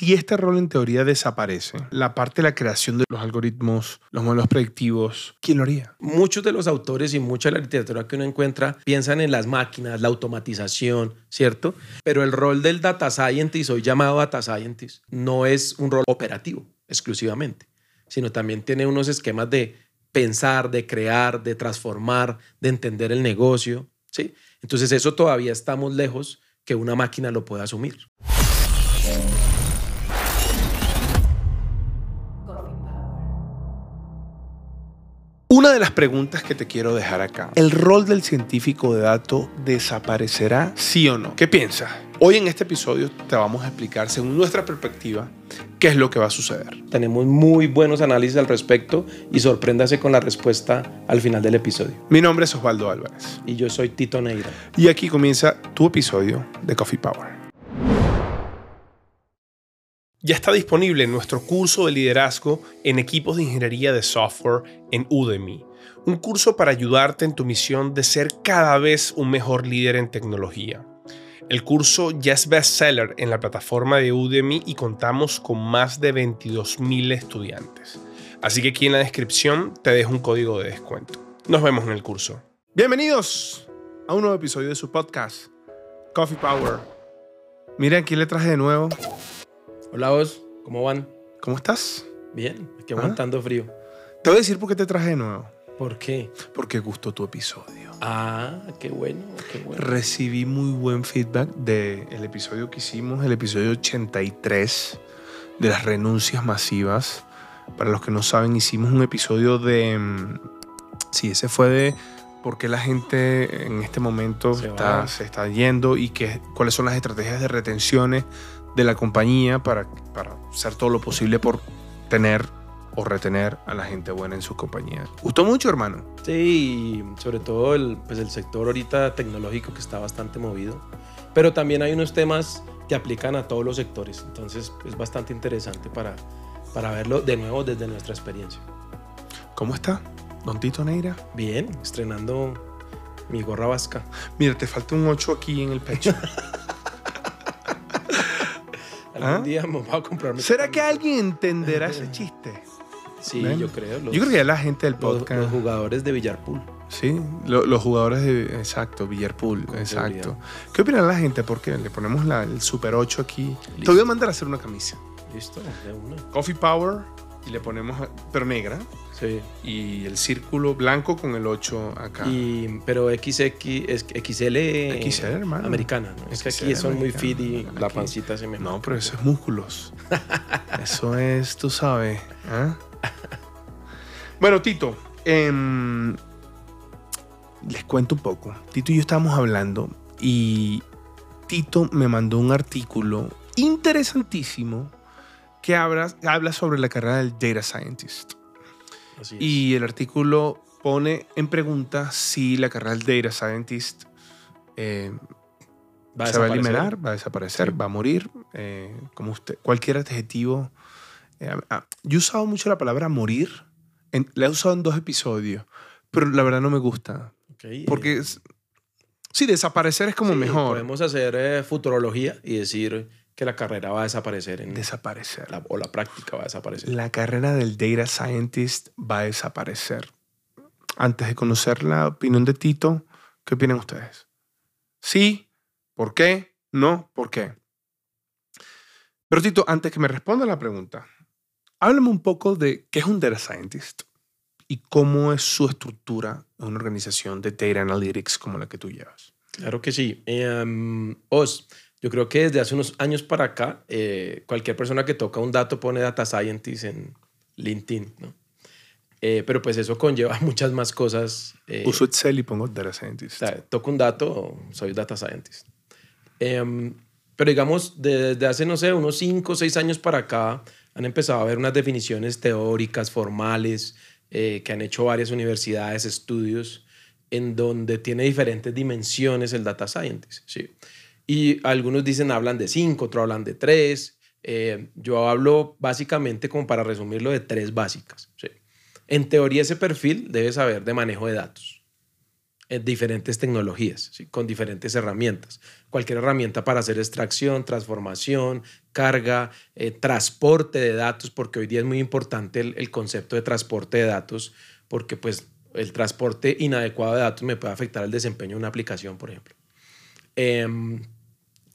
si este rol en teoría desaparece, la parte de la creación de los algoritmos, los modelos predictivos, ¿quién lo haría? Muchos de los autores y mucha de la literatura que uno encuentra piensan en las máquinas, la automatización, ¿cierto? Pero el rol del data scientist, hoy llamado data scientist, no es un rol operativo exclusivamente, sino también tiene unos esquemas de pensar, de crear, de transformar, de entender el negocio, ¿sí? Entonces eso todavía estamos lejos que una máquina lo pueda asumir. Una de las preguntas que te quiero dejar acá, ¿el rol del científico de datos desaparecerá sí o no? ¿Qué piensas? Hoy en este episodio te vamos a explicar según nuestra perspectiva qué es lo que va a suceder. Tenemos muy buenos análisis al respecto y sorpréndase con la respuesta al final del episodio. Mi nombre es Osvaldo Álvarez. Y yo soy Tito Neira. Y aquí comienza tu episodio de Coffee Power. Ya está disponible nuestro curso de liderazgo en equipos de ingeniería de software en Udemy. Un curso para ayudarte en tu misión de ser cada vez un mejor líder en tecnología. El curso ya es bestseller en la plataforma de Udemy y contamos con más de 22.000 estudiantes. Así que aquí en la descripción te dejo un código de descuento. Nos vemos en el curso. Bienvenidos a un nuevo episodio de su podcast, Coffee Power. Miren, aquí le traje de nuevo Hola vos, ¿cómo van? ¿Cómo estás? Bien, aquí aguantando frío. Te voy a decir por qué te traje de nuevo. ¿Por qué? Porque gustó tu episodio. Ah, qué bueno, qué bueno. Recibí muy buen feedback del episodio que hicimos, el episodio 83 de las renuncias masivas. Para los que no saben, hicimos un episodio de... mm, Sí, ese fue de por qué la gente en este momento Se está, va. se está yendo y qué, cuáles son las estrategias de retenciones de la compañía para, para hacer todo lo posible por tener o retener a la gente buena en su compañía. ¿Gustó mucho, hermano? Sí, sobre todo el, pues el sector ahorita tecnológico que está bastante movido. Pero también hay unos temas que aplican a todos los sectores. Entonces es bastante interesante para, para verlo de nuevo desde nuestra experiencia. ¿Cómo está, don Tito Neira? Bien, estrenando mi gorra vasca. Mira, te falta un 8 aquí en el pecho. Algún ¿Ah? día me voy a comprarme. ¿Será que alguien entenderá ese chiste? Sí, ¿Ven? yo creo. Los, Yo creo que ya la gente del podcast... los jugadores de Villarpool. Sí, lo- los jugadores de. Exacto, Villarpool, Con exacto. seguridad. ¿Qué opina la gente? Porque le ponemos la- el Super 8 aquí. Te Listo. voy a mandar a hacer una camisa. Listo, de una. Coffee Power y le ponemos, pero negra. Sí. Y el círculo blanco con el 8 acá. Y, pero XX XL, XL, hermano. americana. ¿no? Es que aquí son muy fit y la pancita se me No, pero eso es músculos. eso es, tú sabes. ¿ah? Bueno, Tito, em, les cuento un poco. Tito y yo estábamos hablando y Tito me mandó un artículo interesantísimo que habla, habla sobre la carrera del data scientist. Así es. Y el artículo pone en pregunta si la carrera del data scientist eh, Va a se va a eliminar, va a desaparecer, Sí. va a morir, eh, como usted, cualquier adjetivo. eh, ah, yo he usado mucho la palabra morir, en- la he usado en dos episodios, pero la verdad no me gusta, Ok, eh, porque es- sí, desaparecer es como sí, mejor. Podemos hacer eh, futurología y decir que la carrera va a desaparecer en Desaparecer. la, o la práctica va a desaparecer. La carrera del data scientist va a desaparecer. Antes de conocer la opinión de Tito, ¿qué opinan ustedes? Sí, ¿por qué? No, ¿por qué? Pero Tito, antes que me responda la pregunta, háblame un poco de qué es un data scientist y cómo es su estructura en una organización de data analytics como la que tú llevas. Claro que sí. Em, Os, yo creo que desde hace unos años para acá, eh, cualquier persona que toca un dato pone data scientist en LinkedIn, ¿no? Eh, pero pues eso conlleva muchas más cosas. eh, Uso Excel y pongo data scientist. toco un dato, soy data scientist. Em, pero digamos, desde hace, no sé, unos 5 o 6 años para acá, han empezado a haber unas definiciones teóricas, formales, eh, que han hecho varias universidades, estudios, en donde tiene diferentes dimensiones el data scientist. ¿sí? Y algunos dicen, hablan de 5, otros hablan de 3. yo hablo básicamente, como para resumirlo, de tres básicas. ¿sí? En teoría, ese perfil debe saber de manejo de datos en diferentes tecnologías, con diferentes herramientas. Cualquier herramienta para hacer extracción, transformación, carga, eh, transporte de datos, porque hoy día es muy importante el, concepto de transporte de datos, porque pues el transporte inadecuado de datos me puede afectar el desempeño de una aplicación, por ejemplo. Em,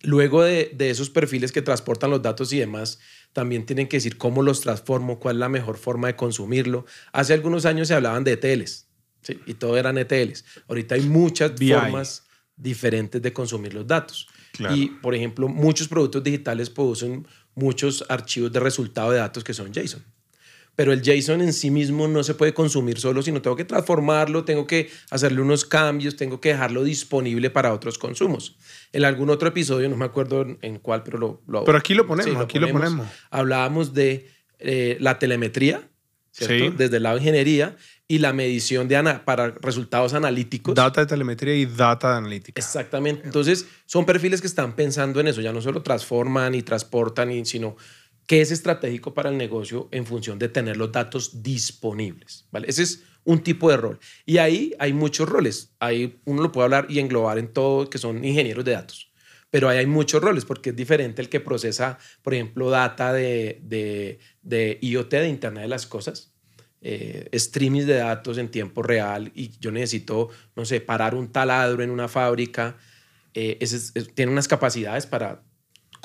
luego de, de, esos perfiles que transportan los datos y demás, también tienen que decir cómo los transformo, cuál es la mejor forma de consumirlo. Hace algunos años se hablaban de ETLs, y todo eran ETLs. Ahorita hay muchas formas diferentes de consumir los datos. Y, por ejemplo, muchos productos digitales producen muchos archivos de resultado de datos que son JSON. Pero el JSON en sí mismo no se puede consumir solo, sino tengo que transformarlo, tengo que hacerle unos cambios, tengo que dejarlo disponible para otros consumos. En algún otro episodio, no me acuerdo en cuál, pero lo... pero aquí lo ponemos, aquí lo ponemos. Hablábamos de eh, la telemetría, ¿cierto? Desde el lado de ingeniería y la medición de para resultados analíticos. Data de telemetría y data de analítica. Exactamente. Entonces, son perfiles que están pensando en eso. Ya no solo transforman y transportan, sino qué es estratégico para el negocio en función de tener los datos disponibles. ¿vale? Ese es un tipo de rol. Y ahí hay muchos roles. Ahí uno lo puede hablar y englobar en todo, que son ingenieros de datos. Pero ahí hay muchos roles porque es diferente el que procesa, por ejemplo, data de, de, IoT, de Internet de las Cosas, eh, de datos en tiempo real y yo necesito, no sé, parar un taladro en una fábrica, eh, tiene unas capacidades para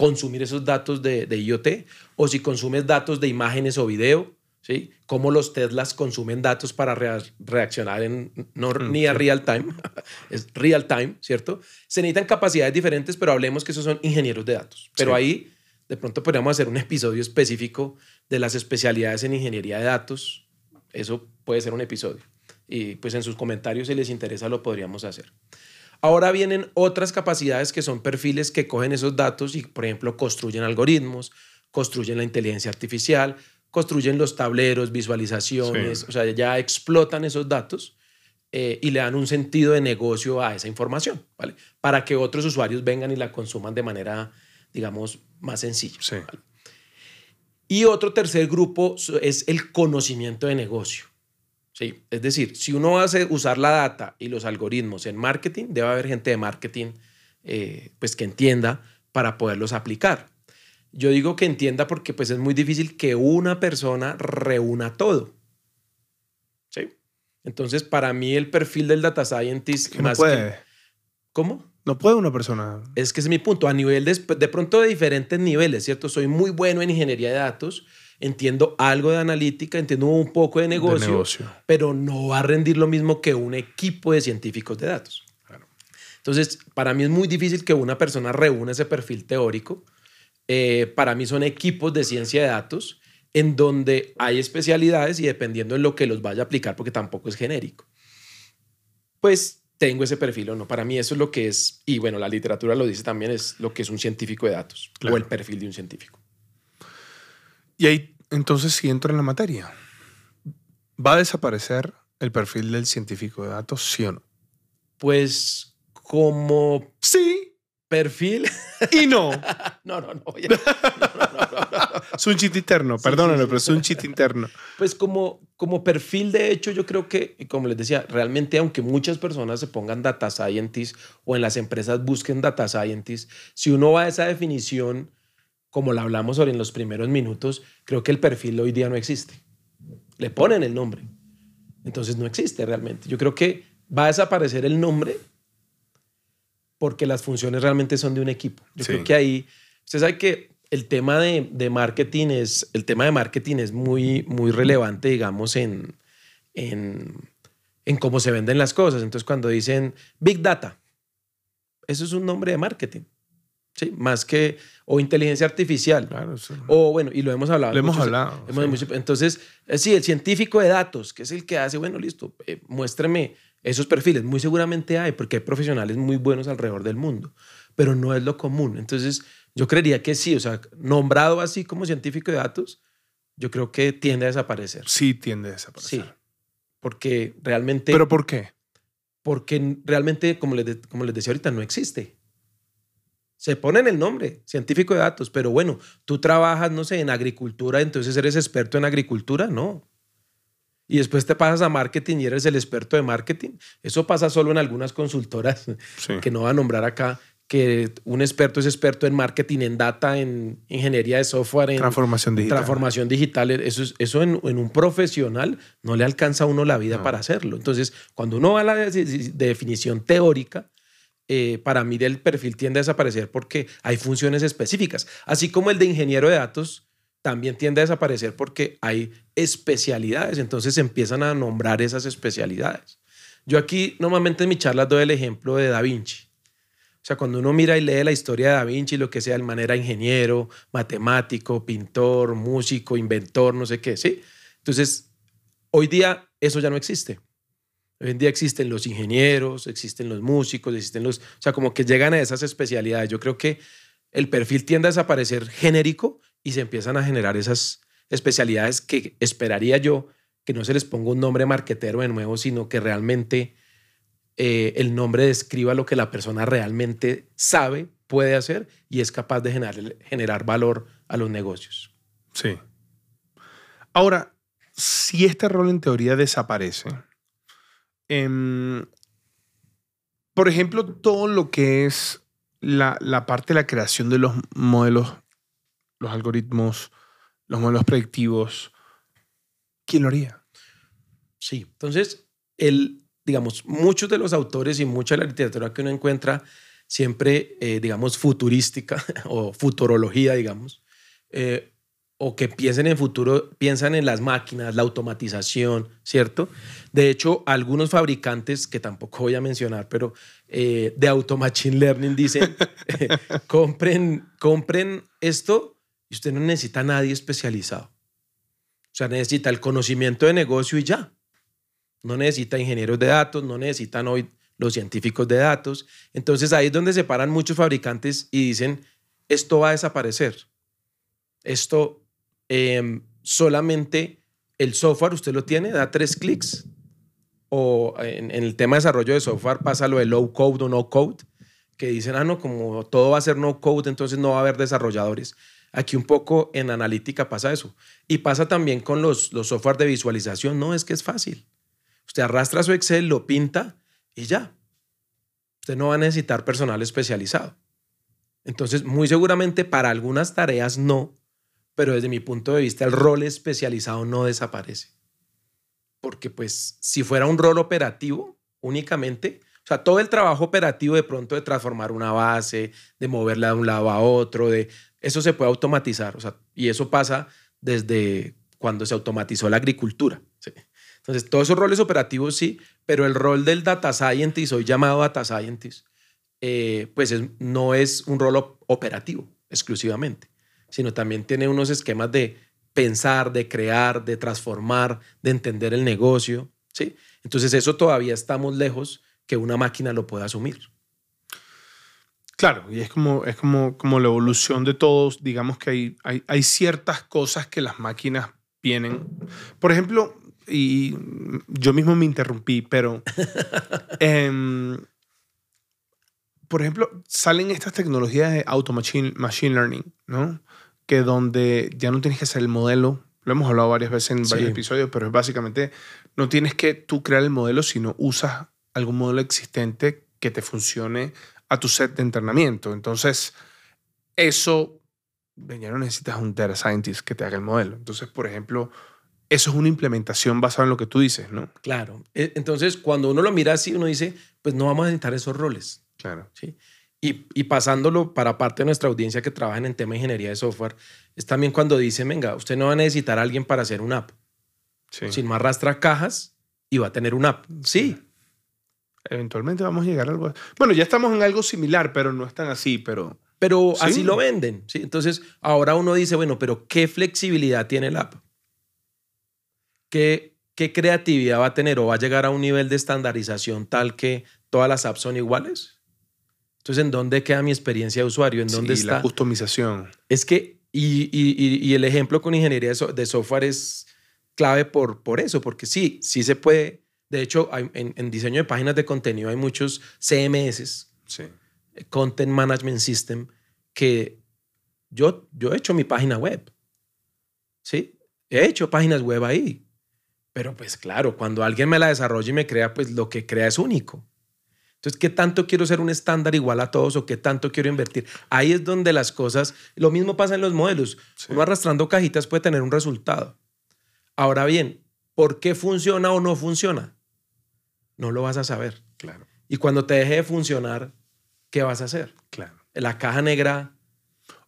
consumir esos datos de, IoT o si consumes datos de imágenes o video, ¿sí? Cómo los Teslas consumen datos para reaccionar en, no mm, ni a real time, es real time, ¿cierto? Se necesitan capacidades diferentes, pero hablemos que esos son ingenieros de datos. Pero ahí de pronto podríamos hacer un episodio específico de las especialidades en ingeniería de datos, eso puede ser un episodio. Y pues en sus comentarios, si les interesa, lo podríamos hacer. Ahora vienen otras capacidades que son perfiles que cogen esos datos y, por ejemplo, construyen algoritmos, construyen la inteligencia artificial, construyen los tableros, visualizaciones, o sea, ya explotan esos datos eh, y le dan un sentido de negocio a esa información, ¿vale? Para que otros usuarios vengan y la consuman de manera, digamos, más sencilla. Sí. Y otro tercer grupo es el conocimiento de negocio. ¿Sí? Es decir, si uno va a usar la data y los algoritmos en marketing, debe haber gente de marketing eh, pues que entienda para poderlos aplicar. Yo digo que entienda porque pues es muy difícil que una persona reúna todo. ¿Sí? Entonces, para mí el perfil del data scientist más puede. ¿Cómo? No puede una persona. Es que es mi punto. A nivel de, de pronto de diferentes niveles, ¿cierto? Soy muy bueno en ingeniería de datos, entiendo algo de analítica, entiendo un poco de negocio, pero no va a rendir lo mismo que un equipo de científicos de datos. Entonces, para mí es muy difícil que una persona reúna ese perfil teórico. Eh, para mí son equipos de ciencia de datos en donde hay especialidades y dependiendo en lo que los vaya a aplicar, porque tampoco es genérico. Pues tengo ese perfil o no. Para mí eso es lo que es, y bueno, la literatura lo dice también, es lo que es un científico de datos o el perfil de un científico. Y ahí, entonces, si entro en la materia, ¿va a desaparecer el perfil del científico de datos, sí o no? Pues como... Sí, perfil y no. no, no, no, Es un chiste interno, perdónalo, pero es un chiste interno. Pues como, como perfil, de hecho, yo creo que, como les decía, realmente aunque muchas personas se pongan data scientists o en las empresas busquen data scientists, si uno va a esa definición, como la hablamos ahora en los primeros minutos, creo que el perfil hoy día no existe. Le ponen el nombre. Entonces no existe realmente. Yo creo que va a desaparecer el nombre porque las funciones realmente son de un equipo. Yo creo que ahí, usted sabe que el tema de, de, marketing es, el tema de marketing es muy, muy relevante, digamos, en, en, en cómo se venden las cosas. Entonces, cuando dicen Big Data, eso es un nombre de marketing. ¿Sí? Más que, o inteligencia artificial. Claro, O bueno, y lo hemos hablado. Lo hemos hablado. entonces, eh, sí, el científico de datos, que es el que hace, bueno, listo, eh, muéstrame esos perfiles muy seguramente hay, porque hay profesionales muy buenos alrededor del mundo, pero no es lo común. Entonces, yo creería que sí, o sea, nombrado así como científico de datos, yo creo que tiende a desaparecer. Sí, tiende a desaparecer. Sí, porque realmente... ¿Pero por qué? Porque realmente, como les, como les decía ahorita, no existe. Se pone en el nombre, científico de datos, pero bueno, tú trabajas, no sé, en agricultura, entonces eres experto en agricultura, no. y después te pasas a marketing y eres el experto de marketing. Eso pasa solo en algunas consultoras que no va a nombrar acá, que un experto es experto en marketing, en data, en ingeniería de software, en transformación digital. Transformación digital. Eso, eso en, un profesional no le alcanza a uno la vida para hacerlo. Entonces, cuando uno va a la definición teórica, eh, para mí el perfil tiende a desaparecer porque hay funciones específicas. Así como el de ingeniero de datos también tiende a desaparecer porque hay especialidades, entonces empiezan a nombrar esas especialidades. Yo aquí normalmente en mis charlas doy el ejemplo de Da Vinci. O sea, cuando uno mira y lee la historia de Da Vinci, lo que sea, de manera ingeniero, matemático, pintor, músico, inventor, no sé qué, ¿sí? Entonces, hoy día eso ya no existe. Hoy en día existen los ingenieros, existen los músicos, existen los... O sea, como que llegan a esas especialidades. Yo creo que el perfil tiende a desaparecer genérico y se empiezan a generar esas especialidades que esperaría yo que no se les ponga un nombre marquetero de nuevo, sino que realmente eh, el nombre describa lo que la persona realmente sabe, puede hacer y es capaz de generar, generar valor a los negocios. Sí. Ahora, si este rol en teoría desaparece, em, por ejemplo, todo lo que es la, la, parte de la creación de los modelos los algoritmos, los modelos predictivos, ¿quién lo haría? Sí, entonces, el, digamos, muchos de los autores y mucha de la literatura que uno encuentra siempre, eh, digamos, futurística o futurología, digamos, eh, o que piensen en futuro, piensan en las máquinas, la automatización, ¿cierto? De hecho, algunos fabricantes, que tampoco voy a mencionar, pero eh, de Auto Machine Learning dicen, compren, compren esto y usted no necesita a nadie especializado. O sea, necesita el conocimiento de negocio y ya. No necesita ingenieros de datos, no necesitan hoy los científicos de datos. Entonces ahí es donde se paran muchos fabricantes y dicen, esto va a desaparecer. Esto em, solamente el software usted lo tiene, da tres clics. O en, el tema de desarrollo de software pasa lo de low code o no code, que dicen, ah, no, como todo va a ser no code, entonces no va a haber desarrolladores. Aquí un poco en analítica pasa eso. Y pasa también con los, los software de visualización. No, es que es fácil. Usted arrastra su Excel, lo pinta y ya. Usted no va a necesitar personal especializado. Entonces, muy seguramente para algunas tareas no, pero desde mi punto de vista el rol especializado no desaparece. Porque pues si fuera un rol operativo únicamente, o sea, todo el trabajo operativo de pronto de transformar una base, de moverla de un lado a otro, de eso se puede automatizar, o sea, y eso pasa desde cuando se automatizó la agricultura. Entonces, todos esos roles operativos sí, pero el rol del data scientist, hoy llamado data scientist, eh, pues no es un rol operativo exclusivamente, sino también tiene unos esquemas de pensar, de crear, de transformar, de entender el negocio. ¿sí? Entonces, eso todavía estamos lejos que una máquina lo pueda asumir. Claro, y es como, es como, como la evolución de todos. Digamos que hay, hay, hay ciertas cosas que las máquinas vienen. Por ejemplo, y yo mismo me interrumpí, pero em, por ejemplo, salen estas tecnologías de auto machine, machine learning, ¿no? Que donde ya no tienes que hacer el modelo, lo hemos hablado varias veces en varios episodios, pero es básicamente no tienes que tú crear el modelo, sino usas algún modelo existente que te funcione a tu set de entrenamiento. Entonces, eso, ya no necesitas un data scientist que te haga el modelo. Entonces, por ejemplo, eso es una implementación basada en lo que tú dices, ¿no? Claro. E, entonces, cuando uno lo mira así, uno dice, pues no vamos a necesitar esos roles. Claro. ¿sí? Y, y, pasándolo para parte de nuestra audiencia que trabaja en tema de ingeniería de software, es también cuando dice, venga, usted no va a necesitar a alguien para hacer una app. Sí. Sin más arrastra cajas y va a tener una app. Sí, Eventualmente vamos a llegar a algo. Bueno, ya estamos en algo similar, pero no es tan así, pero. Pero así lo venden. ¿sí? Entonces, ahora uno dice, bueno, pero ¿qué flexibilidad tiene el app? ¿Qué, ¿Qué creatividad va a tener o va a llegar a un nivel de estandarización tal que todas las apps son iguales? Entonces, ¿en dónde queda mi experiencia de usuario? ¿En dónde está? la customización. Es que, y, y, y, el ejemplo con ingeniería de software es clave por, por eso, porque sí, sí se puede de hecho, en, diseño de páginas de contenido hay muchos CMS, Content Management System, que yo, yo he hecho mi página web. ¿Sí? He hecho páginas web ahí. Pero pues claro, cuando alguien me la desarrolla y me crea, pues lo que crea es único. Entonces, ¿qué tanto quiero ser un estándar igual a todos o qué tanto quiero invertir? Ahí es donde las cosas, lo mismo pasa en los modelos. Uno arrastrando cajitas puede tener un resultado. Ahora bien, ¿por qué funciona o no funciona? No lo vas a saber. Claro. Y cuando te deje de funcionar, ¿qué vas a hacer? Claro. La caja negra.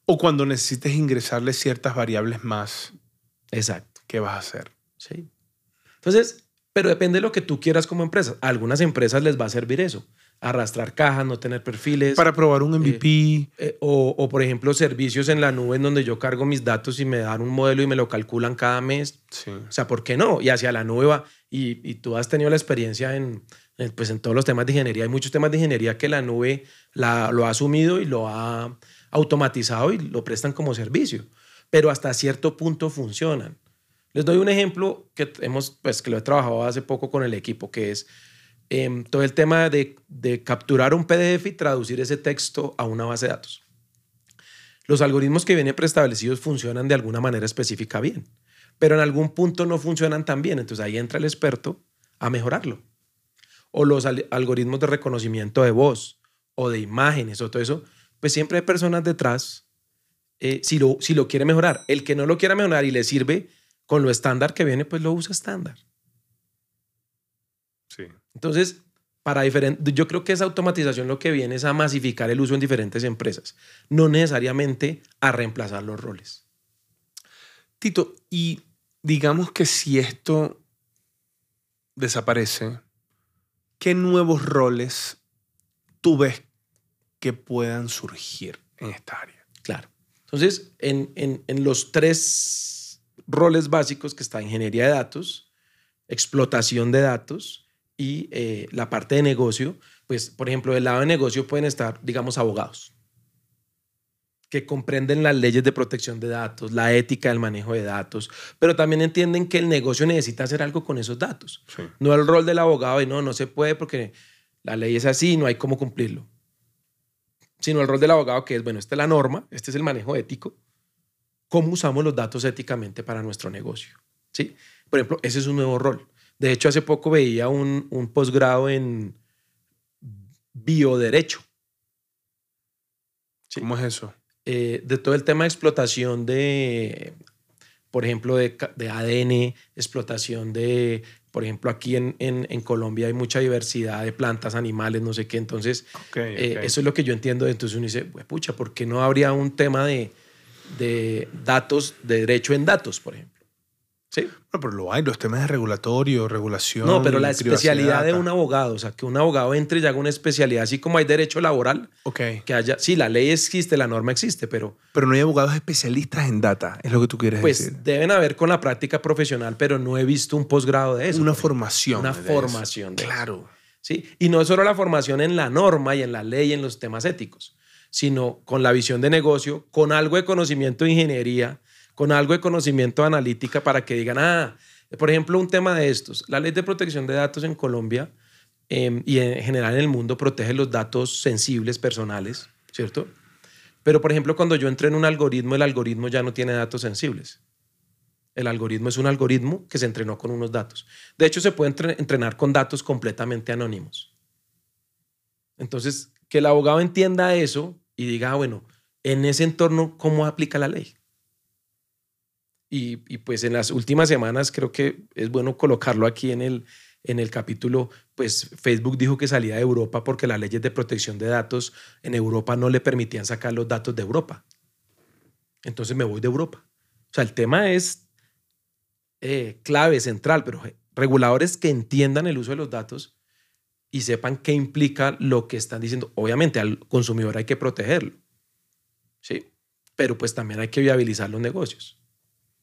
O cuando necesites ingresarle ciertas variables más. Exacto. ¿Qué vas a hacer? Sí. Entonces, pero depende de lo que tú quieras como empresa. A algunas empresas les va a servir eso arrastrar cajas, no tener perfiles. Para probar un MVP. Eh, eh, o, por ejemplo, servicios en la nube en donde yo cargo mis datos y me dan un modelo y me lo calculan cada mes. O sea, ¿por qué no? Y hacia la nube va. Y, tú has tenido la experiencia en, pues en todos los temas de ingeniería. Hay muchos temas de ingeniería que la nube la, lo ha asumido y lo ha automatizado y lo prestan como servicio. Pero hasta cierto punto funcionan. Les doy un ejemplo que hemos, pues que lo he trabajado hace poco con el equipo, que es Em, todo el tema de, capturar un PDF y traducir ese texto a una base de datos. Los algoritmos que vienen preestablecidos funcionan de alguna manera específica bien, pero en algún punto no funcionan tan bien. Entonces ahí entra el experto a mejorarlo. O los algoritmos de reconocimiento de voz o de imágenes o todo eso, pues siempre hay personas detrás eh, si, lo, si lo quiere mejorar. El que no lo quiera mejorar y le sirve con lo estándar que viene, pues lo usa estándar. Entonces, para yo creo que esa automatización lo que viene es a masificar el uso en diferentes empresas, no necesariamente a reemplazar los roles. Tito, y digamos que si esto desaparece, ¿qué nuevos roles tú ves que puedan surgir en esta área? Claro. Entonces, en, en los tres roles básicos que está ingeniería de datos, explotación de datos y eh, la parte de negocio, pues, por ejemplo, del lado de negocio pueden estar, digamos, abogados que comprenden las leyes de protección de datos, la ética del manejo de datos, pero también entienden que el negocio necesita hacer algo con esos datos. No el rol del abogado y no, no se puede porque la ley es así y no hay cómo cumplirlo. Sino el rol del abogado que es, bueno, esta es la norma, este es el manejo ético, cómo usamos los datos éticamente para nuestro negocio. ¿Sí? Por ejemplo, ese es un nuevo rol. De hecho, hace poco veía un, posgrado en bioderecho. ¿Cómo es eso? Eh, de todo el tema de explotación de, por ejemplo, de, ADN, explotación de, por ejemplo, aquí en, Colombia hay mucha diversidad de plantas, animales, no sé qué. Entonces, eh, eso es lo que yo entiendo. Entonces uno dice, pucha, ¿por qué no habría un tema de, de datos, de derecho en datos, por ejemplo? Sí. Bueno, pero lo hay, los temas de regulatorio, regulación. No, pero la especialidad de un abogado, o sea, que un abogado entre y haga una especialidad, así como hay derecho laboral. Ok. Que haya, sí, la ley existe, la norma existe, pero. Pero no hay abogados especialistas en data, es lo que tú quieres pues, decir. Pues deben haber con la práctica profesional, pero no he visto un posgrado de eso. Una formación. Una formación de Claro. Sí. Y no solo la formación en la norma y en la ley y en los temas éticos, sino con la visión de negocio, con algo de conocimiento de ingeniería con algo de conocimiento analítica para que digan, ah, por ejemplo, un tema de estos. La ley de protección de datos en Colombia em, y en general en el mundo protege los datos sensibles personales, ¿cierto? Pero, por ejemplo, cuando yo entro en un algoritmo, el algoritmo ya no tiene datos sensibles. El algoritmo es un algoritmo que se entrenó con unos datos. De hecho, se puede entrenar con datos completamente anónimos. Entonces, que el abogado entienda eso y diga, ah, bueno, en ese entorno, ¿cómo aplica la ley? Y, pues en las últimas semanas creo que es bueno colocarlo aquí en el, en el capítulo, pues Facebook dijo que salía de Europa porque las leyes de protección de datos en Europa no le permitían sacar los datos de Europa. Entonces me voy de Europa. O sea, el tema es eh, clave, central, pero reguladores que entiendan el uso de los datos y sepan qué implica lo que están diciendo. Obviamente al consumidor hay que protegerlo, ¿sí? Pero pues también hay que viabilizar los negocios.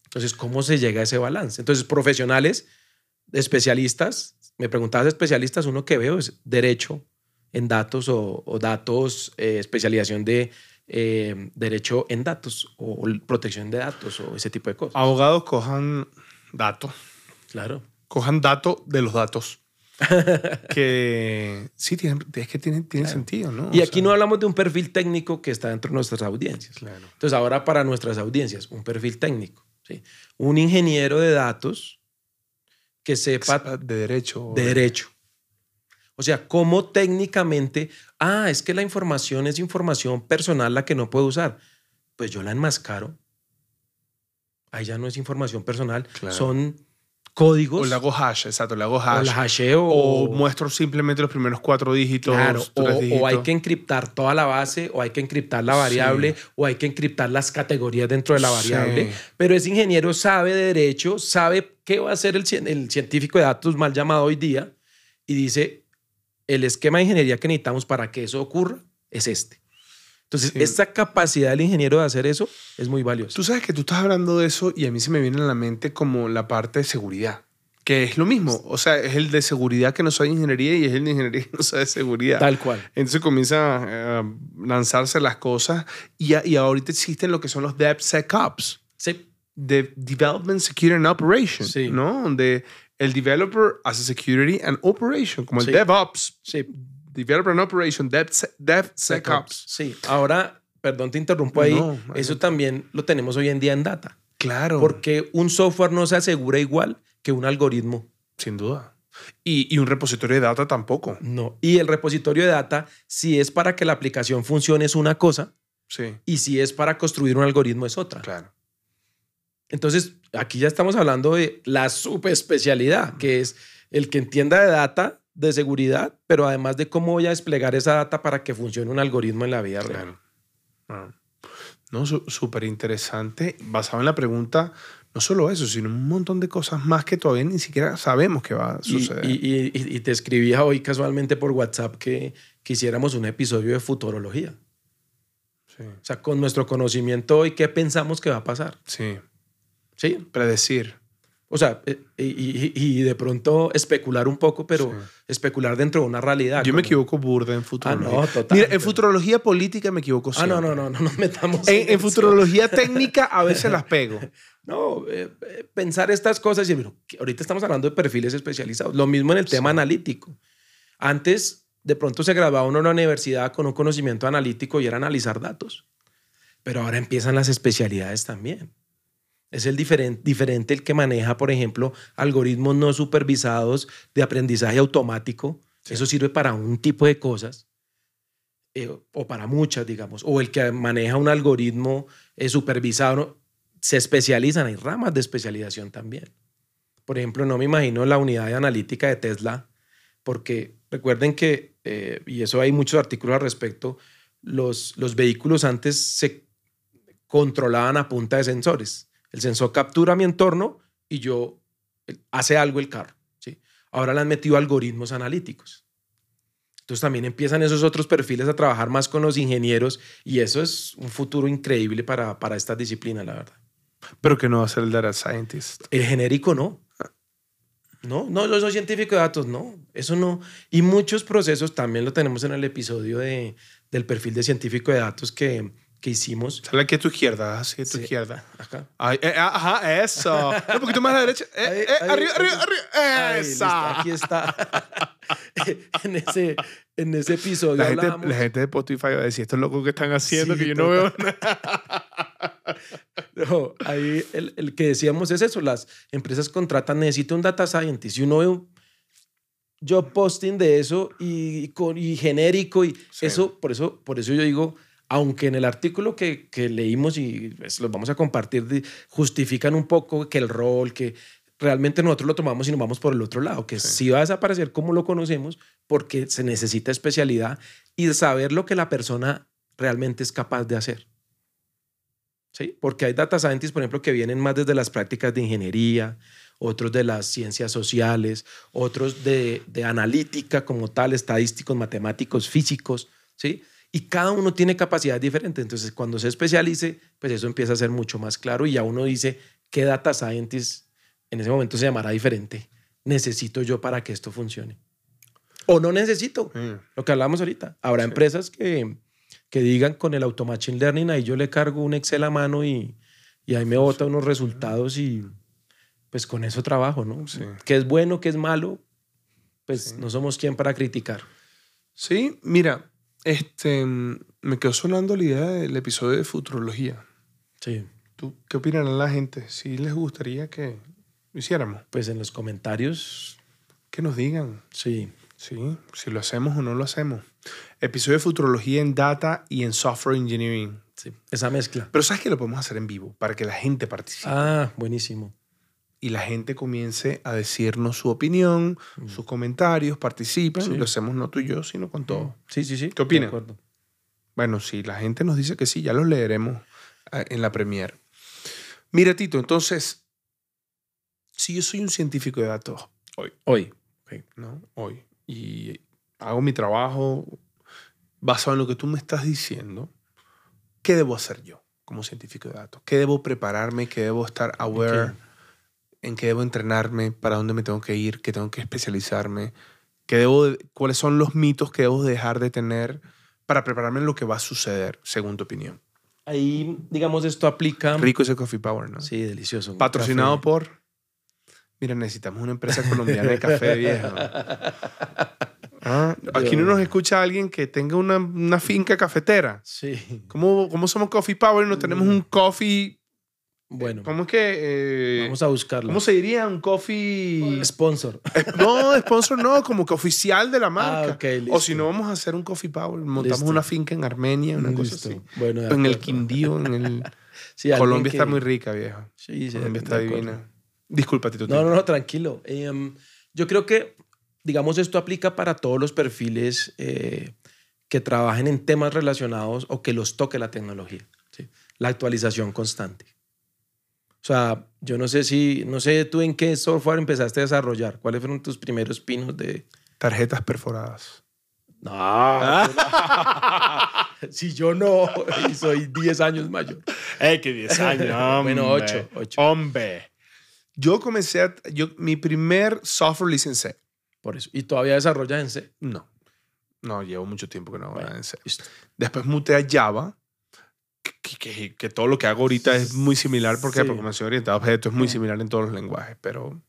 Entonces, ¿cómo se llega a ese balance? Entonces, profesionales, especialistas, me preguntabas especialistas, uno que veo es derecho en datos o, datos, eh, especialización de eh, derecho en datos o protección de datos o ese tipo de cosas. Abogados cojan datos. Claro. Cojan datos de los datos. que sí, es que tiene, tiene sentido, ¿no? Y aquí no hablamos de un perfil técnico que está dentro de nuestras audiencias. Claro. Entonces, ahora para nuestras audiencias, un perfil técnico. Un ingeniero de datos que sepa De derecho. de derecho. O sea, cómo técnicamente, ah, es que la información es información personal la que no puedo usar. Pues yo la enmascaro. Ahí ya no es información personal, Claro. son códigos. O le hago hash, exacto, le hago o hash. la hasheo. O, o- muestro simplemente los primeros cuatro dígitos. Claro, o, o hay que encriptar toda la base, o hay que encriptar la variable, o hay que encriptar las categorías dentro de la Sí. variable. Pero ese ingeniero sabe de derecho, sabe qué va a hacer el, el científico de datos mal llamado hoy día, y dice, el esquema de ingeniería que necesitamos para que eso ocurra es este. Entonces, Sí. esta capacidad del ingeniero de hacer eso es muy valiosa. Tú sabes que tú estás hablando de eso y a mí se me viene a la mente como la parte de seguridad. Que es lo mismo. O sea, es el de seguridad que no sabe ingeniería y es el de ingeniería que no sabe seguridad. Tal cual. Entonces comienza a lanzarse las cosas y, a- y ahorita existen lo que son los DevSecOps, Sí. de Development, Security and Operation, Sí. ¿no? Donde el developer hace security and operation, como el Sí. DevOps, Sí. Developer and Operation, DevSec- DevSecOps. Sí. Ahora, perdón, te interrumpo ahí. No, eso también lo tenemos hoy en día en data. Claro. Porque un software no se asegura igual que un algoritmo. Sin duda. Y, y un repositorio de data tampoco. No. Y el repositorio de data, si es para que la aplicación funcione, es una cosa, Sí, y si es para construir un algoritmo, es otra. claro. Entonces, aquí ya estamos hablando de la subespecialidad, que es el que entienda de data, de seguridad, pero además de cómo voy a desplegar esa data para que funcione un algoritmo en la vida real. Claro. Ah. No, súper interesante. Basado en la pregunta, no solo eso, sino un montón de cosas más que todavía ni siquiera sabemos que va a suceder. y- y- y- y te escribía hoy casualmente por WhatsApp que quisiéramos un episodio de futurología. sí, O sea, con nuestro conocimiento hoy, ¿qué pensamos que va a pasar? sí. ¿Sí? Predecir. O sea, eh, y, y- y de pronto especular un poco, pero Sí. especular dentro de una realidad. Yo me equivoco burda en futurología. Ah, no, total. Mira, en futurología política me equivoco Ah, no, siempre. no, no, no nos metamos En, futurología técnica a veces las pego. No, eh, eh, pensar estas cosas y que ahorita estamos hablando de perfiles especializados. Lo mismo en el tema analítico. Antes, de pronto se graduaba uno en la universidad con un conocimiento analítico y era analizar datos. Pero ahora empiezan las especialidades también. Es el diferen- diferente el que maneja, por ejemplo, algoritmos no supervisados de aprendizaje automático. Eso sirve para un tipo de cosas. eh, o para muchas, digamos. O el que maneja un algoritmo eh, supervisado. Se especializan, hay ramas de especialización también. Por ejemplo, no me imagino la unidad de analítica de Tesla, porque recuerden que, eh, y eso hay muchos artículos al respecto, los, los vehículos antes se controlaban a punta de sensores. El sensor captura mi entorno y yo hace algo el carro. ¿sí? Ahora le han metido algoritmos analíticos. Entonces también empiezan esos otros perfiles a trabajar más con los ingenieros y eso es un futuro increíble para, para estas disciplinas, la verdad. Pero que no va a ser el data scientist. El genérico no. No, no, yo soy científico de datos, no, eso no. Y muchos procesos también lo tenemos en el episodio de, del perfil de científico de datos que, que hicimos. Sale aquí a tu izquierda, así a tu Sí. izquierda. Acá. Ay, eh, ajá, eso. Un poquito más a la derecha. Eh, Ahí, eh, ahí, arriba, ahí. arriba, arriba. Ahí, listo, Esa. aquí está. en, ese, en ese episodio La gente, la gente de Spotify va a decir, estos locos que están haciendo, Sí, que yo no veo total. No, ahí el, el que decíamos es eso, las empresas contratan, necesito un data scientist y uno ve un job posting de eso y, con, y genérico y Sí. eso, por eso, por eso yo digo, aunque en el artículo que, que leímos y pues, los vamos a compartir, justifican un poco que el rol, que realmente nosotros lo tomamos y nos vamos por el otro lado, que Sí. sí va a desaparecer como lo conocemos porque se necesita especialidad y saber lo que la persona realmente es capaz de hacer. ¿Sí? Porque hay data scientists, por ejemplo, que vienen más desde las prácticas de ingeniería, otros de las ciencias sociales, otros de, de analítica como tal, estadísticos, matemáticos, físicos, ¿sí? Y cada uno tiene capacidades diferentes. Entonces, cuando se especialice, pues eso empieza a ser mucho más claro y ya uno dice qué data scientist en ese momento se llamará diferente. Necesito yo para que esto funcione. O no necesito. Mm. Lo que hablamos ahorita. Habrá Sí. empresas que, que digan con el Auto Machine Learning, ahí yo le cargo un Excel a mano y, y ahí me bota unos resultados y pues con eso trabajo, ¿no? Sí. Que es bueno, que es malo, pues Sí. no somos quien para criticar. Sí, mira, este, me quedó sonando la idea del episodio de futurología. Sí. ¿Tú qué opinará la gente? Si les gustaría que, lo hiciéramos? Pues en los comentarios, Que nos digan. sí. Sí, si lo hacemos o no lo hacemos. Episodio de futurología en data y en software engineering. Sí, esa mezcla. Pero sabes que lo podemos hacer en vivo para que la gente participe Ah, buenísimo. Y la gente comience a decirnos su opinión, sus comentarios, participen. Sí. Lo hacemos no tú y yo, sino con todo. Sí, sí, sí. ¿Qué opinas? Bueno, si la gente nos dice que sí, ya los leeremos eh, en la premier. Mira, Tito, entonces, si yo soy un científico de datos hoy, Hoy. ¿no? Hoy, y hago mi trabajo basado en lo que tú me estás diciendo, ¿qué debo hacer yo como científico de datos? ¿Qué debo prepararme? ¿Qué debo estar aware? Ok. ¿En qué debo entrenarme? ¿Para dónde me tengo que ir? ¿Qué tengo que especializarme? ¿Qué debo de- ¿Cuáles son los mitos que debo dejar de tener para prepararme en lo que va a suceder, según tu opinión? Ahí, digamos, esto aplica. Rico ese Coffee Power, ¿no? Sí, delicioso. Patrocinado café. por... Mira, necesitamos una empresa colombiana de café viejo. Ah, aquí no nos escucha alguien que tenga una, una finca cafetera. Sí. ¿Cómo, ¿Cómo somos Coffee Power y no tenemos un coffee? Bueno, ¿Cómo es que...? eh, vamos a buscarlo. ¿Cómo se diría? Un coffee... Sponsor. No, sponsor no, como que oficial de la marca. Ah, ok, o si no, vamos a hacer un Coffee Power. Montamos Listo. una finca en Armenia, una cosa así. Bueno, En el. Quindío, en el... Sí, Colombia que- está muy rica, viejo. Sí, sí, Colombia está divina. Disculpa, Tito. No, no, no, tranquilo. Em, yo creo que, digamos, esto aplica para todos los perfiles eh, que trabajen en temas relacionados o que los toque la tecnología. ¿sí? La actualización constante. O sea, yo no sé si, no sé tú en qué software empezaste a desarrollar. ¿Cuáles fueron tus primeros pinos de...? Tarjetas perforadas. No. si yo no, y soy 10 años mayor. ¡Eh, que 10 años! Bueno, hombre. ocho, ocho. Hombre. Yo comencé a... Yo, mi primer software lo hice en C. Por eso. ¿Y todavía desarrollas en C? No. No, llevo mucho tiempo que no hago Bueno, en C. listo. Después muté a Java, que, que- que todo lo que hago ahorita es muy similar porque Sí. me soy orientado a objetos, es muy similar en todos los lenguajes, pero...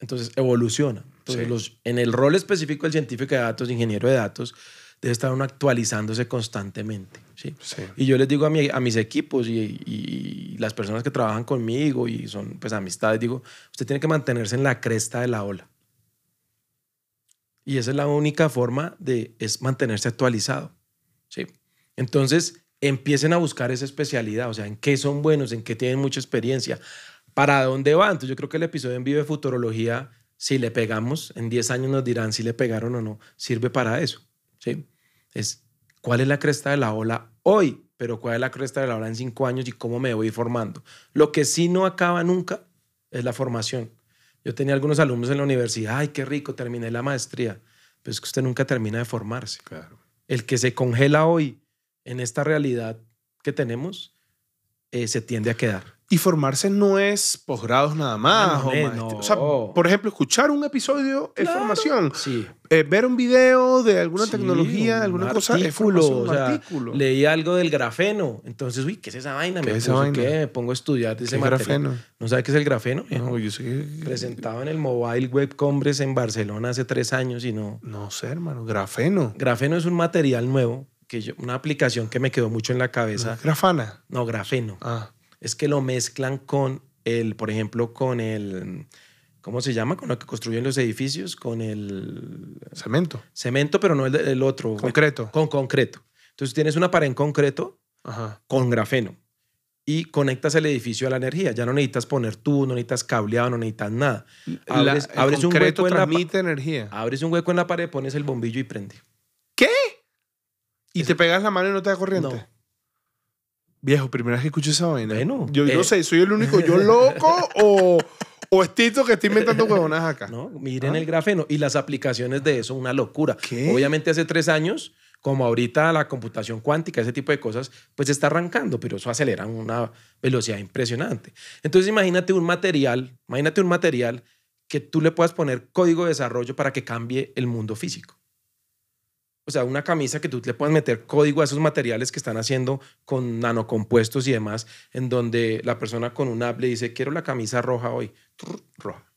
Entonces evoluciona. Entonces, Sí. los, en el rol específico del científico de datos, ingeniero de datos, debe estar uno actualizándose constantemente. ¿sí? Sí. Y yo les digo a, mi- a mis equipos y, y las personas que trabajan conmigo y son pues amistades, digo, usted tiene que mantenerse en la cresta de la ola. Y esa es la única forma de es mantenerse actualizado. ¿sí? Entonces, empiecen a buscar esa especialidad, o sea, en qué son buenos, en qué tienen mucha experiencia, para dónde van. Entonces, yo creo que el episodio en vivo de futurología, si le pegamos, en 10 años nos dirán si le pegaron o no, sirve para eso. ¿sí? Es cuál es la cresta de la ola hoy, pero cuál es la cresta de la ola en 5 años y cómo me voy formando. Lo que sí no acaba nunca es la formación. Yo tenía algunos alumnos en la universidad, ay, qué rico, terminé la maestría. Pero es que usted nunca termina de formarse. Claro. El que se congela hoy en esta realidad que tenemos, eh, se tiende a quedar. Y formarse no es posgrados nada más. Ah, no, o no. O sea, por ejemplo, escuchar un episodio es Claro. formación. Sí. Eh, ver un video de alguna Sí, tecnología, un alguna cosa, es artículo, formación, un o sea, artículo. Leí algo del grafeno. Entonces, uy, ¿qué es esa vaina? ¿Qué Me es esa vaina? ¿qué? Me pongo a estudiar de ¿Qué ese es material. grafeno? ¿No sabe qué es el grafeno? No, yo sé Presentado en el Mobile Web Congress en Barcelona hace tres años y no. No sé, hermano. Grafeno. Grafeno es un material nuevo, que yo, una aplicación que me quedó mucho en la cabeza. Grafana. No, grafeno. Ah, Es que lo mezclan con el, por ejemplo, con el, ¿cómo se llama? Con lo que construyen los edificios, con el cemento. cemento, pero no el, el otro. Concreto. Con concreto. Entonces tienes una pared en concreto Ajá. con grafeno y conectas el edificio a la energía. Ya no necesitas poner tú, no necesitas cableado, no necesitas nada. Abres, La- el abres un hueco en la energía. abres un hueco en la pared, pones el bombillo y prende. ¿Y te pegas la mano y no te da corriente? No. Viejo, primera vez que escucho esa vaina. Bueno, yo no eh. sé, ¿soy el único yo loco o, o es Tito que está inventando huevonas acá? ¿no? Miren Ah. el grafeno y las aplicaciones de eso, una locura. ¿Qué? Obviamente hace tres años, como ahorita la computación cuántica, ese tipo de cosas, pues está arrancando, pero eso acelera a una velocidad impresionante. Entonces imagínate un material, imagínate un material que tú le puedas poner código de desarrollo para que cambie el mundo físico. O sea, una camisa que tú le puedas meter código a esos materiales que están haciendo con nanocompuestos y demás, en donde la persona con una app le dice, quiero la camisa roja hoy. Roja.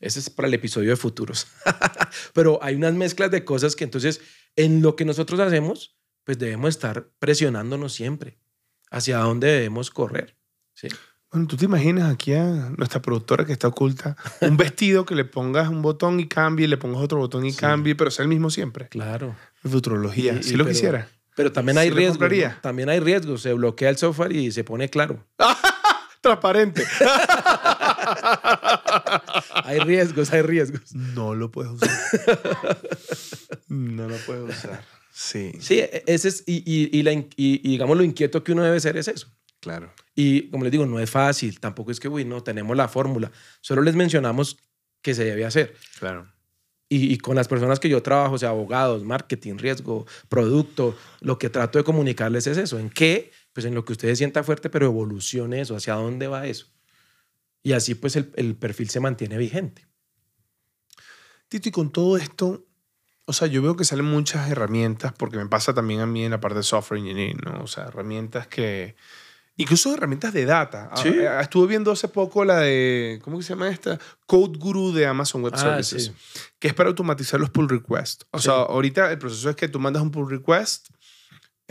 Ese es para el episodio de futuros. Pero hay unas mezclas de cosas que entonces en lo que nosotros hacemos, pues debemos estar presionándonos siempre hacia dónde debemos correr. ¿sí? Bueno, tú te imaginas aquí a nuestra productora que está oculta, un vestido que le pongas un botón y cambie, le pongas otro botón y cambie, pero sea el mismo siempre. Claro. Futurología, si y lo pero- quisiera. Pero también hay ¿Sí compraría? ¿no? También hay riesgos. Se bloquea el software y se pone claro. Transparente. Hay riesgos, hay riesgos. no lo puedes usar. no lo puedes usar. Sí, Sí, e- ese es, y, y, y la in- y- y digamos lo inquieto que uno debe ser es eso. Claro. Y como les digo, no es fácil, tampoco es que, uy, no, tenemos la fórmula. Solo les mencionamos que se debe hacer. Claro. Y, y con las personas que yo trabajo, o sea, abogados, marketing, riesgo, producto, lo que trato de comunicarles es eso. ¿En qué? Pues en lo que ustedes sienta fuerte, pero evolucione eso, hacia dónde va eso. Y así pues el, el perfil se mantiene vigente. Tito, y con todo esto, o sea, yo veo que salen muchas herramientas, porque me pasa también a mí en la parte de software engineering, ¿no? O sea, herramientas que... Incluso herramientas de data. Ah, Sí. eh, Estuve viendo hace poco la de, ¿cómo que se llama esta? Code Guru de Amazon Web Ah, Services, sí. que es para automatizar los pull requests. O Sí. sea, ahorita el proceso es que tú mandas un pull request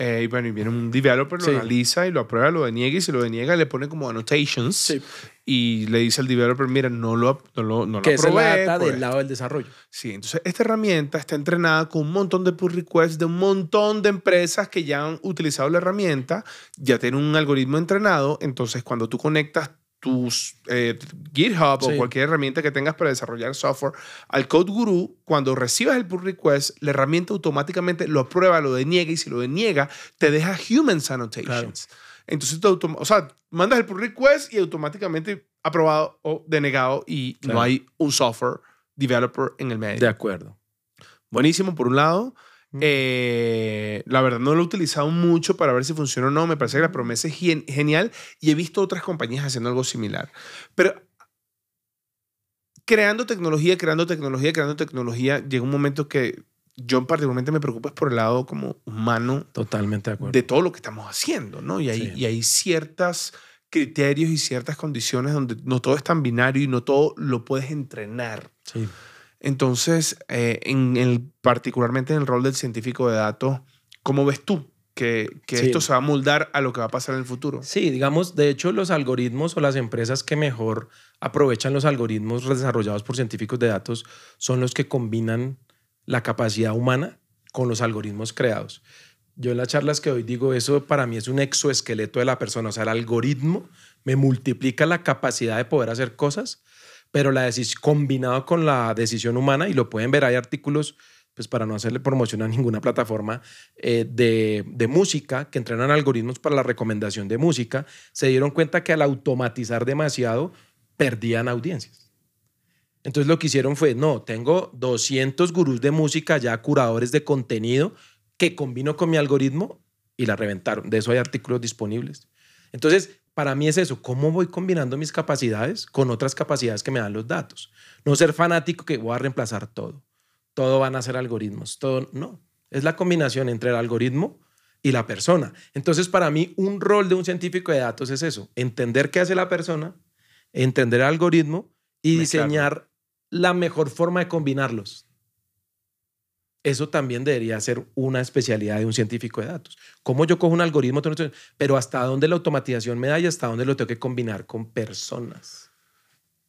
eh, y bueno, y viene un developer, lo Sí. analiza y lo aprueba, lo deniega y si lo deniega le pone como annotations Sí. y le dice al developer, mira, no lo, no lo, no lo Que es la aprobé data por del lado del desarrollo. Sí, entonces esta herramienta está entrenada con un montón de pull requests de un montón de empresas que ya han utilizado la herramienta, ya tiene un algoritmo entrenado, entonces cuando tú conectas tus eh, GitHub o cualquier herramienta que tengas para desarrollar software al Code Guru, cuando recibas el pull request, la herramienta automáticamente lo aprueba, lo deniega y si lo deniega, te deja humans annotations. Entonces, o sea, mandas el pull request y automáticamente aprobado o denegado y no hay un software developer en el medio. De acuerdo. Buenísimo, por un lado. Mm. Eh, la verdad no lo he utilizado mucho para ver si funciona o no. Me parece que la promesa es gen- genial y he visto otras compañías haciendo algo similar. Pero creando tecnología, creando tecnología, creando tecnología, llega un momento que yo particularmente me preocupo es por el lado como humano Totalmente de acuerdo. de todo lo que estamos haciendo, ¿no? Y hay, Sí. y hay ciertos criterios y ciertas condiciones donde no todo es tan binario y no todo lo puedes entrenar. Sí. Entonces, eh, en el, particularmente en el rol del científico de datos, ¿cómo ves tú que, que Sí. esto se va a moldar a lo que va a pasar en el futuro? Sí, digamos, de hecho, los algoritmos o las empresas que mejor aprovechan los algoritmos desarrollados por científicos de datos son los que combinan la capacidad humana con los algoritmos creados. Yo en las charlas que hoy digo, eso para mí es un exoesqueleto de la persona. O sea, el algoritmo me multiplica la capacidad de poder hacer cosas, pero la decis- combinado con la decisión humana, y lo pueden ver, hay artículos, pues para no hacerle promoción a ninguna plataforma, eh, de, de música que entrenan algoritmos para la recomendación de música, se dieron cuenta que al automatizar demasiado, perdían audiencias. Entonces lo que hicieron fue, no, tengo 200 gurús de música ya curadores de contenido que combino con mi algoritmo y la reventaron. De eso hay artículos disponibles. Entonces, para mí es eso, ¿cómo voy combinando mis capacidades con otras capacidades que me dan los datos? No ser fanático que voy a reemplazar todo. Todo van a ser algoritmos. Todo, no. Es la combinación entre el algoritmo y la persona. Entonces, para mí, un rol de un científico de datos es eso, entender qué hace la persona, entender el algoritmo y diseñar la mejor forma de combinarlos. Eso también debería ser una especialidad de un científico de datos. ¿Cómo yo cojo un algoritmo, pero hasta dónde la automatización me da y hasta dónde lo tengo que combinar con personas?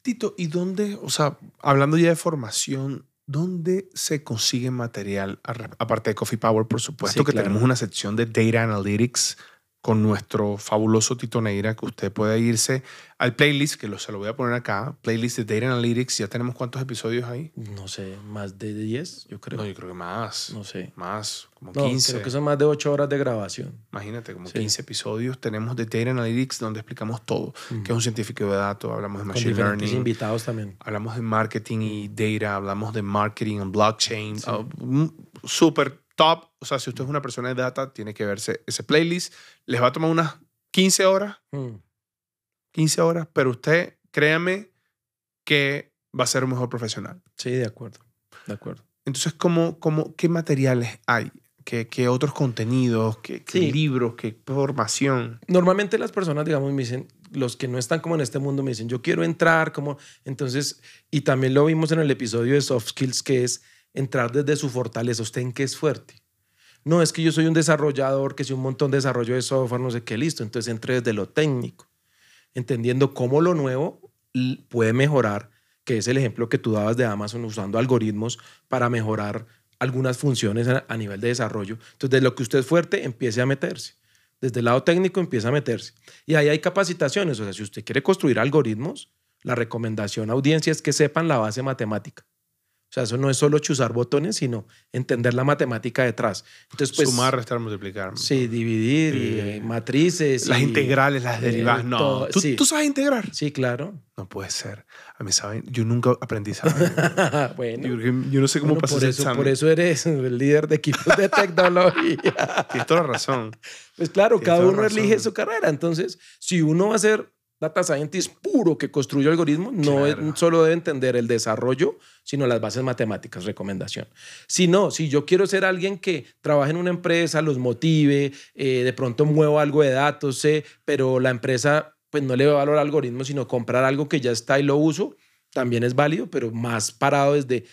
Tito, ¿y dónde, o sea, hablando ya de formación, dónde se consigue material, ar- aparte de Coffee Power, por supuesto, Sí, que claro. tenemos una sección de Data Analytics con nuestro fabuloso Tito Neira, que usted puede irse al playlist, que lo, se lo voy a poner acá, playlist de Data Analytics, ya tenemos cuántos episodios ahí. No sé, más de 10, yo creo. No, yo creo que más, No sé. más, como No, 15. creo que son más de 8 horas de grabación. Imagínate, como Sí. 15 episodios tenemos de Data Analytics donde explicamos todo, que es un científico de datos, hablamos de Con Machine diferentes Learning, invitados también. hablamos de marketing y data, hablamos de marketing and blockchain, Sí. mm, súper top. O sea, si usted es una persona de data, tiene que verse ese playlist. Les va a tomar unas 15 horas, Mm. 15 horas, pero usted, créame que va a ser un mejor profesional. Sí, de acuerdo. De acuerdo. Entonces, ¿cómo, cómo, ¿qué materiales hay? ¿Qué, qué otros contenidos? ¿Qué, qué Sí. libros? ¿Qué formación? Normalmente las personas, digamos, me dicen, los que no están como en este mundo, me dicen, yo quiero entrar, como, entonces, y también lo vimos en el episodio de Soft Skills, que es entrar desde su fortaleza, usted en qué es fuerte. No, es que yo soy un desarrollador, que soy un montón de desarrollo de software, no sé qué, listo, entonces entre desde lo técnico. entendiendo cómo lo nuevo puede mejorar, que es el ejemplo que tú dabas de Amazon usando algoritmos para mejorar algunas funciones a, nivel de desarrollo. Entonces, de lo que usted es fuerte, empiece a meterse. Desde el lado técnico empieza a meterse. Y ahí hay capacitaciones. O sea, si usted quiere construir algoritmos, la recomendación a audiencia es que sepan la base matemática. O sea, eso no es solo chuzar botones, sino entender la matemática detrás. Entonces, pues, Sumar, restar, multiplicar. Sí, dividir, y, matrices. Las integrales, las derivadas. No. ¿Tú, ¿Tú, sabes integrar? Sí, claro. No puede ser. A mí, ¿saben? Yo nunca aprendí a bueno. Yo, no sé cómo pasó por eso, Por eso eres el líder de equipos de tecnología. Tienes toda la razón. Pues claro, cada uno elige su carrera. Entonces, si uno va a ser data scientist puro que construye algoritmos, no solo debe entender el desarrollo, sino las bases matemáticas, recomendación. Si no, si yo quiero ser alguien que trabaje en una empresa, los motive, eh, de pronto muevo algo de datos, sé, pero la empresa pues no le va valor al algoritmo, sino comprar algo que ya está y lo uso, también es válido, pero más parado desde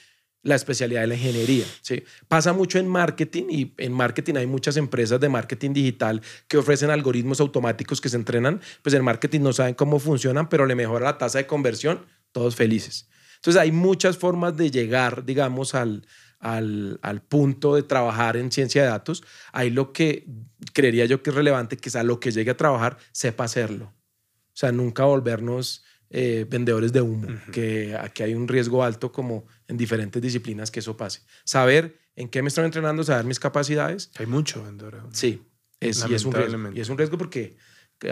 la especialidad de la ingeniería. ¿sí? Pasa mucho en marketing y en marketing hay muchas empresas de marketing digital que ofrecen algoritmos automáticos que se entrenan, pues en marketing no saben cómo funcionan, pero le mejora la tasa de conversión, todos felices. Entonces hay muchas formas de llegar, digamos, al, al, al, punto de trabajar en ciencia de datos. Ahí lo que creería yo que es relevante, que a lo que llegue a trabajar sepa hacerlo. O sea, nunca volvernos eh, vendedores de humo, que aquí hay un riesgo alto como en diferentes disciplinas que eso pase. Saber en qué me estoy entrenando, saber mis capacidades. Hay mucho vendedores. Sí, es, y, es un riesgo, y es un riesgo porque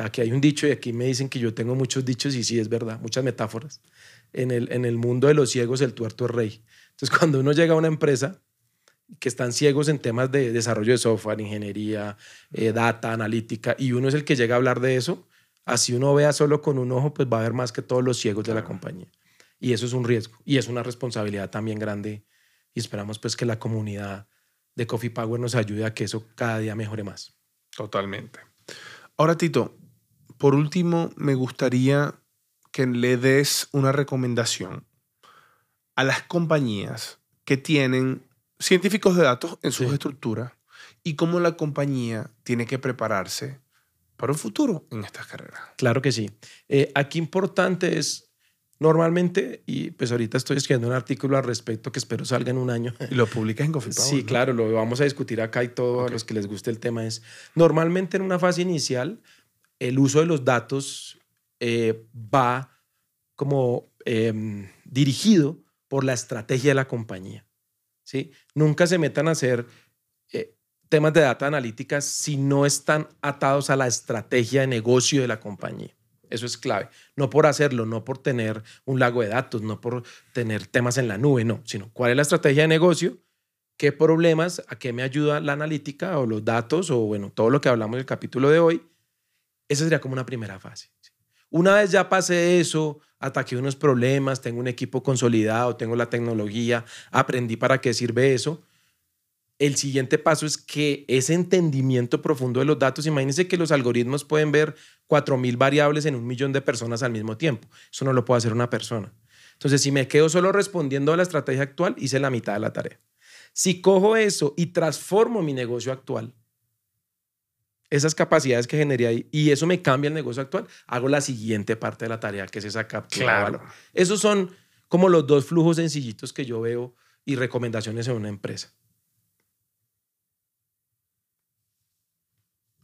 aquí hay un dicho y aquí me dicen que yo tengo muchos dichos y sí es verdad, muchas metáforas. En el, en el mundo de los ciegos el tuerto es rey. Entonces cuando uno llega a una empresa que están ciegos en temas de desarrollo de software, ingeniería, eh, data, analítica, y uno es el que llega a hablar de eso, Así uno vea solo con un ojo, pues va a ver más que todos los ciegos de la compañía. Y eso es un riesgo y es una responsabilidad también grande. Y esperamos pues que la comunidad de Coffee Power nos ayude a que eso cada día mejore más. Totalmente. Ahora, Tito, por último, me gustaría que le des una recomendación a las compañías que tienen científicos de datos en sus estructuras y cómo la compañía tiene que prepararse para un futuro en estas carreras. Claro que sí. Eh, aquí importante es, normalmente, y pues ahorita estoy escribiendo un artículo al respecto que espero salga en un año. ¿Y lo publicas en Coffee Sí, claro, lo vamos a discutir acá y todo a los que les guste el tema es, normalmente en una fase inicial, el uso de los datos eh, va como em, dirigido por la estrategia de la compañía. ¿sí? Nunca se metan a hacer temas de data analítica si no están atados a la estrategia de negocio de la compañía. Eso es clave. No por hacerlo, no por tener un lago de datos, no por tener temas en la nube, no, sino cuál es la estrategia de negocio, qué problemas, a qué me ayuda la analítica o los datos o bueno, todo lo que hablamos en el capítulo de hoy. Esa sería como una primera fase. Una vez ya pasé eso, ataqué unos problemas, tengo un equipo consolidado, tengo la tecnología, aprendí para qué sirve eso, el siguiente paso es que ese entendimiento profundo de los datos, imagínense que los algoritmos pueden ver 4.000 variables en un millón de personas al mismo tiempo. Eso no lo puede hacer una persona. Entonces, si me quedo solo respondiendo a la estrategia actual, hice la mitad de la tarea. Si cojo eso y transformo mi negocio actual, esas capacidades que generé ahí, y eso me cambia el negocio actual, hago la siguiente parte de la tarea, que es esa captura de valor. Esos son como los dos flujos sencillitos que yo veo y recomendaciones en una empresa.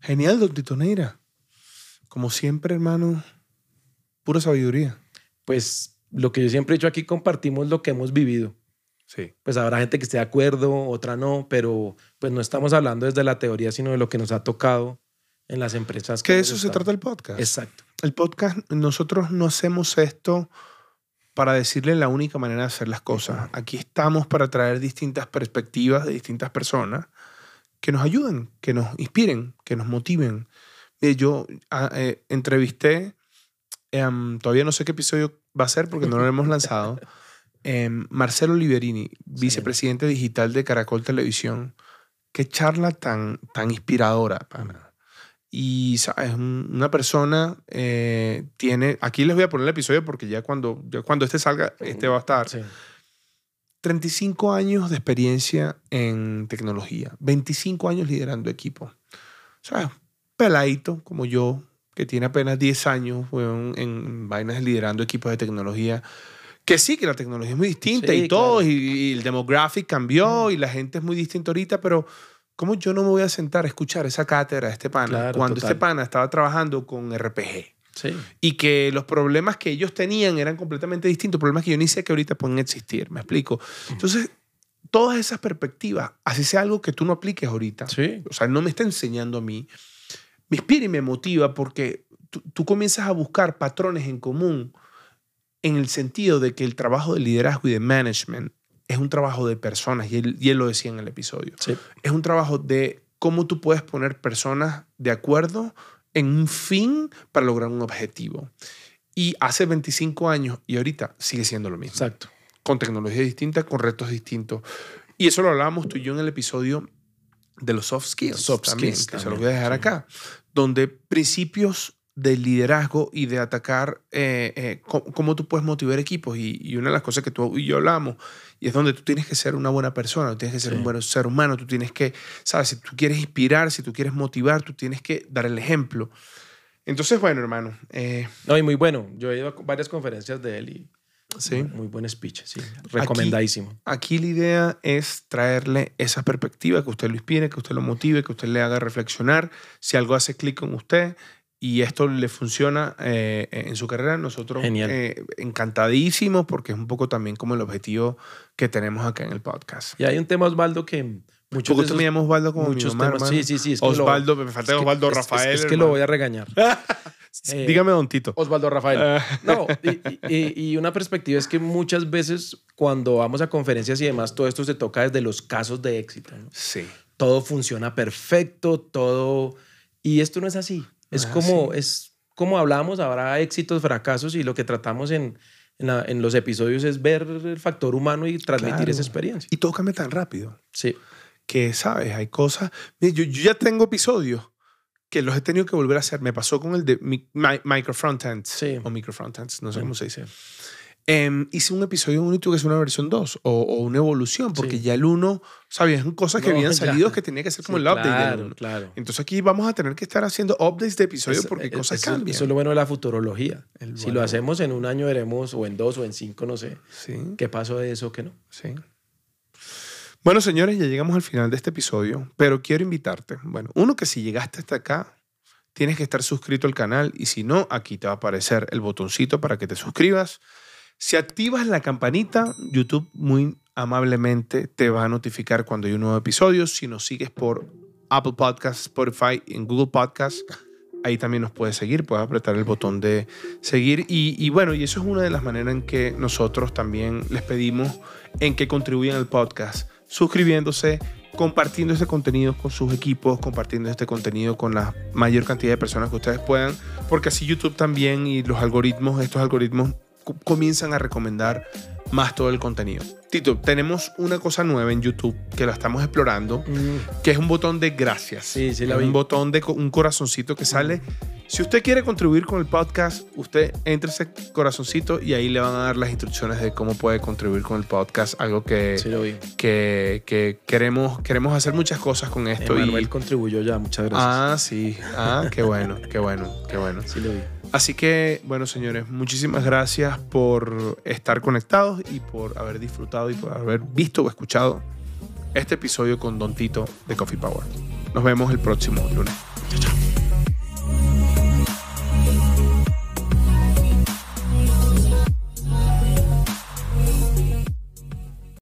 Genial, Tito Neira. Como siempre, hermano, pura sabiduría. Pues lo que yo siempre he dicho aquí, compartimos lo que hemos vivido. Sí. Pues habrá gente que esté de acuerdo, otra no, pero pues no estamos hablando desde la teoría, sino de lo que nos ha tocado en las empresas. Que, de eso se trata el podcast. Exacto. El podcast, nosotros no hacemos esto para decirle la única manera de hacer las cosas. Aquí estamos para traer distintas perspectivas de distintas personas que nos ayuden, que nos inspiren, que nos motiven. Yo ah, eh, entrevisté, em, todavía no sé qué episodio va a ser porque no lo hemos lanzado, em, Marcelo Liberini, vicepresidente digital de Caracol Televisión. Qué charla tan, tan inspiradora, Y es una persona eh, tiene, aquí les voy a poner el episodio porque ya cuando, ya cuando este salga, este va a estar. 35 años de experiencia en tecnología, 25 años liderando equipo. O sea, peladito como yo, que tiene apenas 10 años weón, en vainas liderando equipos de tecnología. Que sí, que la tecnología es muy distinta Sí, y todo, claro. y, y el demographic cambió y la gente es muy distinta ahorita, pero ¿cómo yo no me voy a sentar a escuchar esa cátedra de este pana Claro, cuando total. este pana estaba trabajando con RPG? Sí. y que los problemas que ellos tenían eran completamente distintos, problemas que yo ni sé que ahorita pueden existir, ¿me explico? Entonces, todas esas perspectivas, así sea algo que tú no apliques ahorita, Sí. o sea, no me está enseñando a mí, me inspira y me motiva porque tú, tú comienzas a buscar patrones en común en el sentido de que el trabajo de liderazgo y de management es un trabajo de personas, y él, y él lo decía en el episodio Sí. es un trabajo de cómo tú puedes poner personas de acuerdo en un fin para lograr un objetivo. Y hace 25 años y ahorita sigue siendo lo mismo. Exacto. Con tecnologías distintas, con retos distintos. Y eso lo hablábamos tú y yo en el episodio de los soft skills. Soft también, skills que se también, los voy a dejar sí. acá. Donde principios de liderazgo y de atacar eh, eh, cómo, cómo tú puedes motivar equipos. Y, y una de las cosas que tú y yo hablamos, y es donde tú tienes que ser una buena persona, tú tienes que ser Sí. un buen ser humano, tú tienes que, sabes, si tú quieres inspirar, si tú quieres motivar, tú tienes que dar el ejemplo. Entonces, bueno, hermano, eh, No, y muy bueno. Yo he ido a varias conferencias de él y sí. muy buen speech, sí. Recomendadísimo. Aquí la idea es traerle esa perspectiva, que usted lo inspire, que usted lo motive, que usted le haga reflexionar. Si algo hace clic con usted y esto le funciona eh, en su carrera, nosotros eh, encantadísimos porque es un poco también como el objetivo que tenemos acá en el podcast. Y hay un tema, Osvaldo, que muchos Porque tú me llamas Osvaldo como muchos mi mamá, temas. Sí, sí, sí. Es que lo- Osvaldo, me falta es que- Osvaldo es- Rafael. Es, que lo voy a regañar. Eh, Dígame, Don Tito. Osvaldo Rafael. Ah. No, y, y- y una perspectiva es que muchas veces cuando vamos a conferencias y demás, todo esto se toca desde los casos de éxito. ¿no? Sí. Todo funciona perfecto, todo... Y esto no es así. Es Ah, como, sí. es como hablamos, habrá éxitos, fracasos y lo que tratamos en, en, la- en los episodios es ver el factor humano y transmitir Claro. esa experiencia. Y todo cambia tan rápido. Sí. que, ¿sabes? Hay cosas... Mira, Yo, yo ya tengo episodios que los he tenido que volver a hacer. Me pasó con el de mi, mi- Micro Frontends. Sí. O Micro Frontends, no sé Sí, cómo se dice. Em, hice un episodio uno y tuve que hacer una versión 2 o, o una evolución, porque Sí. ya el 1, ¿sabes? Son cosas que No, habían ya. salido que tenía que ser como Sí, el update claro, del 1. Claro. Entonces aquí vamos a tener que estar haciendo updates de episodios Es- porque es- cosas eso- cambian. Eso es lo bueno de la futurología. El si valor. lo hacemos en un año veremos, o en dos, o en cinco, no sé, Sí, qué pasó de eso, qué no. sí. Bueno, señores, ya llegamos al final de este episodio, pero quiero invitarte. Bueno, uno que si llegaste hasta acá, tienes que estar suscrito al canal y si no, aquí te va a aparecer el botoncito para que te suscribas. Si activas la campanita, YouTube muy amablemente te va a notificar cuando hay un nuevo episodio. Si nos sigues por Apple Podcasts, Spotify, en Google Podcasts, ahí también nos puedes seguir, puedes apretar el botón de seguir. Y, bueno, y eso es una de las maneras en que nosotros también les pedimos en que contribuyan al podcast, suscribiéndose, compartiendo este contenido con sus equipos, compartiendo este contenido con la mayor cantidad de personas que ustedes puedan, porque así YouTube también y los algoritmos, estos algoritmos comienzan a recomendar más todo el contenido. Tito, tenemos una cosa nueva en YouTube que la estamos explorando, que es un botón de gracias. Sí, sí, la vi. un botón de un corazoncito que sale. Si usted quiere contribuir con el podcast, usted entre ese corazoncito y ahí le van a dar las instrucciones de cómo puede contribuir con el podcast. Algo que, Sí, lo vi. que, que queremos, queremos hacer muchas cosas con esto. Emanuel y, contribuyó ya, muchas gracias. ah, sí. Ah, qué bueno, qué bueno, qué bueno. Sí, lo vi. Así que, bueno, señores, muchísimas gracias por estar conectados y por haber disfrutado y por haber visto o escuchado este episodio con Don Tito de Coffee Power. Nos vemos el próximo lunes. Chao, chao.